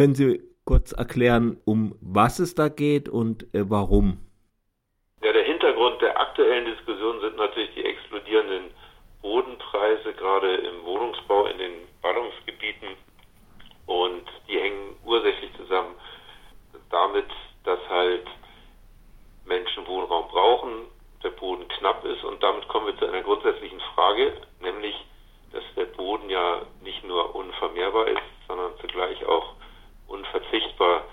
Können Sie kurz erklären, um was es da geht und äh, warum? Ja, der Hintergrund der aktuellen Diskussion sind natürlich die explodierenden Bodenpreise, gerade im Wohnungsbau in den Ballungsgebieten. Und die hängen ursächlich zusammen damit, dass halt Menschen Wohnraum brauchen, der Boden knapp ist. Und damit kommen wir zu einer grundsätzlichen Frage, nämlich, dass der Boden ja nicht nur unvermehrbar ist, sondern zugleich auch unverzichtbar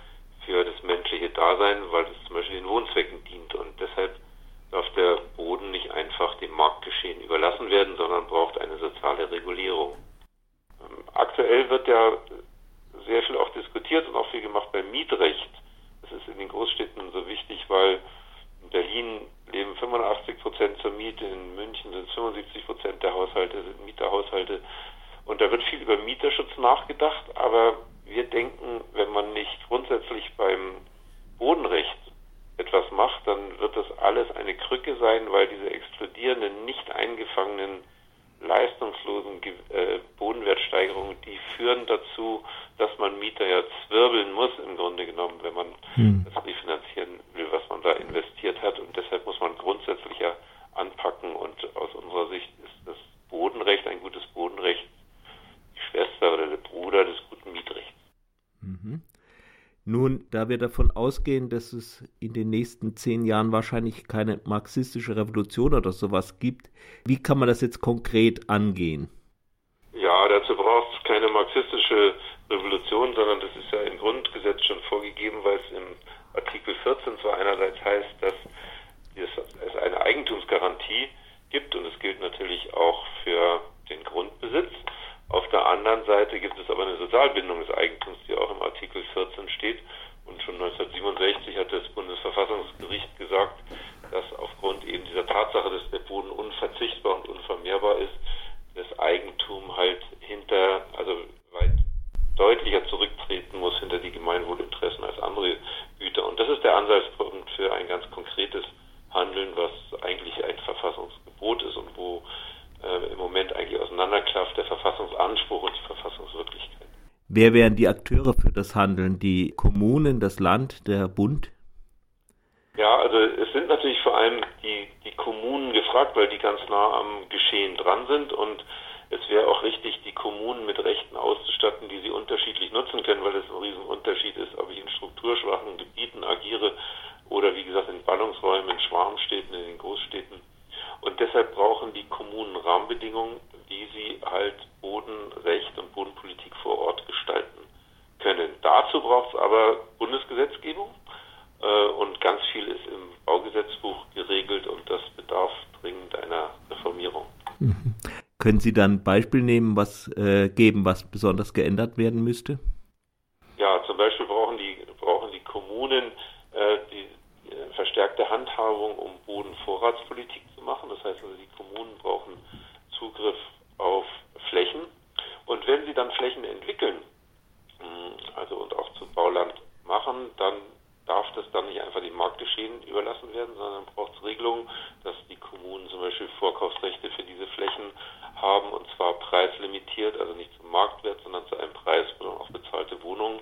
für das menschliche Dasein, weil es zum Beispiel den Wohnzwecken dient. Und deshalb darf der Boden nicht einfach dem Marktgeschehen überlassen werden, sondern braucht eine soziale Regulierung. Ähm, aktuell wird ja sehr viel auch diskutiert und auch viel gemacht beim Mietrecht. Das ist in den Großstädten so wichtig, weil in Berlin leben 85 Prozent zur Miete, in München sind es 75 Prozent der Haushalte, sind Mieterhaushalte. Und da wird viel über Mieterschutz nachgedacht, aber wir denken, wenn man nicht grundsätzlich beim Bodenrecht etwas macht, dann wird das alles eine Krücke sein, weil diese explodierenden, nicht eingefangenen, leistungslosen äh, Bodenwertsteigerungen, die führen dazu, dass man Mieter ja zwirbeln muss im Grunde genommen, wenn man hm. das refinanzieren will, was man da investiert hat. Und deshalb muss man grundsätzlich ja anpacken. Und aus unserer Sicht ist das Bodenrecht, ein gutes Bodenrecht, die Schwester oder der Bruder des guten Mietrechts. Mhm. Nun, da wir davon ausgehen, dass es in den nächsten zehn Jahren wahrscheinlich keine marxistische Revolution oder sowas gibt, wie kann man das jetzt konkret angehen? Ja, dazu braucht es keine marxistische Revolution, sondern das ist ja im Grundgesetz schon vorgegeben, weil es im Artikel 14 zwar einerseits heißt, dass es eine Eigentumsgarantie gibt und es gilt natürlich auch für den Grundbesitz. Auf der anderen Seite gibt es aber eine Sozialbindung des Eigentums, die auch im Artikel 14 steht. Und schon 1967 hat das Bundesverfassungsgericht gesagt, dass aufgrund eben dieser Tatsache, dass der Boden unverzichtbar und unvermehrbar ist, das Eigentum halt hinter, also weit deutlicher zurücktreten muss hinter die Gemeinwohlinteressen als andere Güter. Und das ist der Ansatzpunkt für ein ganz konkretes Handeln, was eigentlich ein Verfassungsgebot ist und wo äh, im Moment eigentlich auseinanderklafft der Verfassungsanspruch und die Verfassungswirklichkeit. Wer wären die Akteure für das Handeln? Die Kommunen, das Land, der Bund? Ja, also es sind natürlich vor allem die, die Kommunen gefragt, weil die ganz nah am Geschehen dran sind und es wäre auch richtig, die Kommunen mit Rechten auszustatten, die sie unterschiedlich nutzen können, weil es ein Riesenunterschied ist, ob ich in strukturschwachen Gebieten agiere oder wie gesagt in Ballungsräumen, in Schwarmstädten, in den Großstädten. Und deshalb brauchen die Kommunen Rahmenbedingungen, wie sie halt Bodenrecht und Bodenpolitik vor Ort gestalten können. Dazu braucht es aber Bundesgesetzgebung äh, und ganz viel ist im Baugesetzbuch geregelt und das bedarf dringend einer Reformierung. Mhm. Können Sie dann ein Beispiel nehmen, was äh, geben, was besonders geändert werden müsste? Ja, zum Beispiel brauchen die, brauchen die Kommunen äh, die äh, verstärkte Handhabung, um Bodenvorratspolitik zu machen. Das heißt also, die Kommunen brauchen Zugriff auf Flächen. Und wenn sie dann Flächen entwickeln, also und auch zu Bauland machen, dann darf das dann nicht einfach dem Marktgeschehen überlassen werden, sondern braucht es Regelungen, dass die Kommunen zum Beispiel Vorkaufsrechte für diese Flächen haben und zwar preislimitiert, also nicht zum Marktwert, sondern zu einem Preis, wo dann auch bezahlte Wohnungen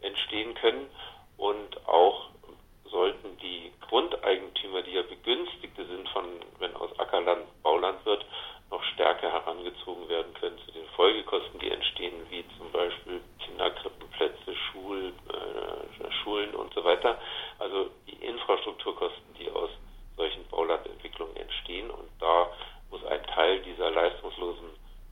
entstehen können und auch sollten die Grundeigentümer, die ja Begünstigte sind von, wenn aus Ackerland Bauland wird, noch stärker herangezogen werden können zu den Folgekosten, die entstehen, wie zum Beispiel Kinderkrippenplätze, Schul, äh, Schulen und so weiter. Also die Infrastrukturkosten, die aus solchen Baulandentwicklungen entstehen. Und da muss ein Teil dieser leistungslosen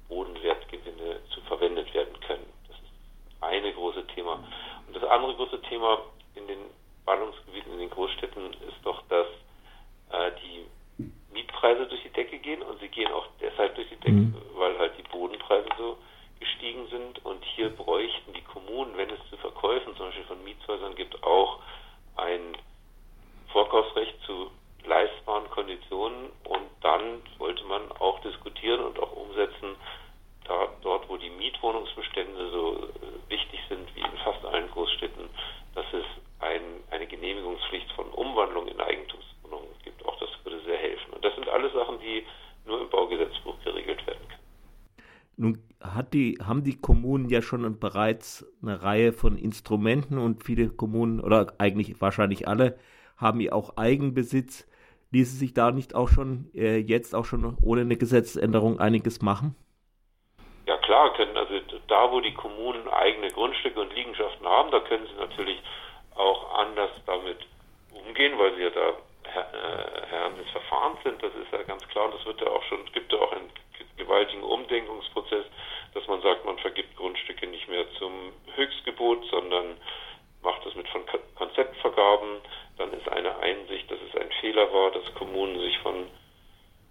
Bodenwertgewinne zu verwendet werden können. Das ist eine große Thema. Und das andere große Thema in den Ballungsgebieten, in den Großstädten ist doch, dass äh, die Mietpreise durch die Decke gehen und sie gehen auch deshalb durch die Decke, mhm. weil halt die Bodenpreise so gestiegen sind und hier bräuchten die Kommunen, wenn es zu Verkäufen zum Beispiel von Mietshäusern gibt, auch ein Vorkaufsrecht zu leistbaren Konditionen und dann sollte man auch diskutieren und auch umsetzen, da, dort wo die Mietwohnungsbestände so äh, wichtig sind wie in fast allen Großstädten, dass es ein, eine Genehmigungspflicht von Umwandlung in Eigentumswohnungen gibt. Auch das würde sehr helfen. Und das sind alles Sachen, die nur im Baugesetzbuch geregelt werden können. Nun die, haben die Kommunen ja schon bereits eine Reihe von Instrumenten und viele Kommunen oder eigentlich wahrscheinlich alle haben ja auch Eigenbesitz. Ließe sich da nicht auch schon äh, jetzt auch schon ohne eine Gesetzesänderung einiges machen? Ja klar, können also da, wo die Kommunen eigene Grundstücke und Liegenschaften haben, da können sie natürlich auch anders damit umgehen, weil sie ja da äh, Herren des Verfahrens sind. Das ist ja ganz klar und das wird ja auch schon, gibt ja auch einen gewaltigen Umdenkungsprozess, dass man sagt, man vergibt Grundstücke nicht mehr zum Höchstgebot, sondern macht das mit von Konzeptvergaben. Dann ist eine Einsicht, dass es ein Fehler war, dass Kommunen sich von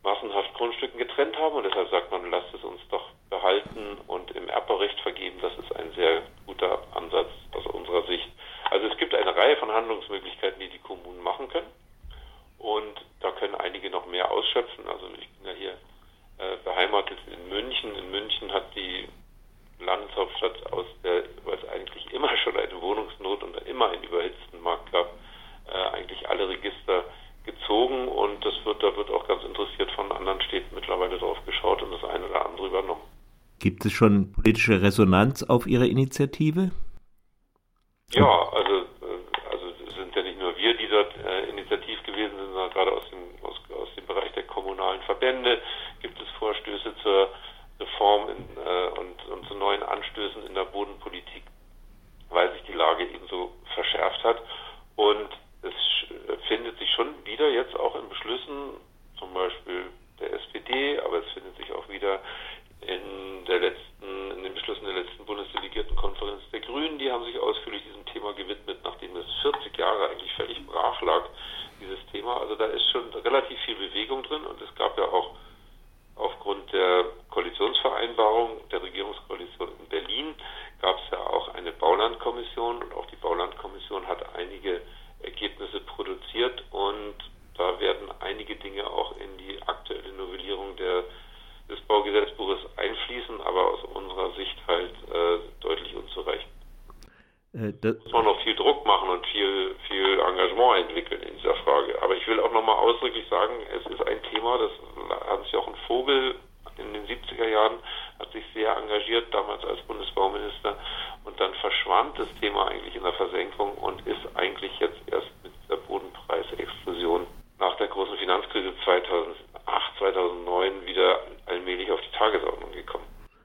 massenhaft Grundstücken getrennt haben und deshalb sagt man, lasst es uns doch behalten und im Erbrecht vergeben. Das ist ein sehr guter Ansatz aus unserer Sicht. Also es gibt eine Reihe von Handlungsmöglichkeiten, die die Kommunen machen können und da können einige noch mehr ausschöpfen. Also ich bin ja hier äh, beheimatet in München. In München hat die Landeshauptstadt aus der, weil es eigentlich immer schon eine Wohnungsnot und immer einen überhitzten Markt gab, äh, eigentlich alle Register gezogen und das wird, da wird auch ganz interessiert von anderen Städten mittlerweile drauf geschaut und das eine oder andere übernommen. Gibt es schon politische Resonanz auf Ihre Initiative? Ja, also, äh, also es sind ja nicht nur wir, die dort äh, initiativ gewesen sind, sondern gerade aus dem, aus, dem Bereich der kommunalen Verbände. Gibt es Vorstöße zur Reform in, äh, und, und zu neuen Anstößen in der Bodenpolitik, weil sich die Lage ebenso verschärft hat. Und es findet sich schon wieder jetzt auch in Beschlüssen, zum Beispiel der SPD, aber es findet sich auch wieder in der letzten, in den Beschlüssen der letzten Bundesdelegiertenkonferenz der Grünen, die haben sich ausführlich diesem Thema gewidmet, nachdem es 40 Jahre eigentlich völlig brach lag, dieses Thema. Also da ist schon relativ viel Bewegung drin und es gab ja auch aufgrund der Koalitionsvereinbarung der Regierungskoalition in Berlin gab es ja auch eine Baulandkommission und auch die Baulandkommission hat einige Ergebnisse produziert und da werden einige Dinge auch in die aktuelle Novellierung der, des Baugesetzbuches einfließen, aber aus unserer Sicht halt äh, deutlich unzureichend. Äh, da muss man noch viel Druck machen und viel, viel Engagement entwickeln in dieser Frage. Aber ich will auch nochmal ausdrücklich sagen, es ist ein Thema, das Hans-Jochen Vogel in den 70er Jahren sich sehr engagiert, damals als Bundesbauminister. Und dann verschwand das Thema eigentlich in der Versenkung und ist eigentlich jetzt erst mit der Bodenpreisexplosion nach der großen Finanzkrise 2008, 2009 wieder allmählich auf die Tagesordnung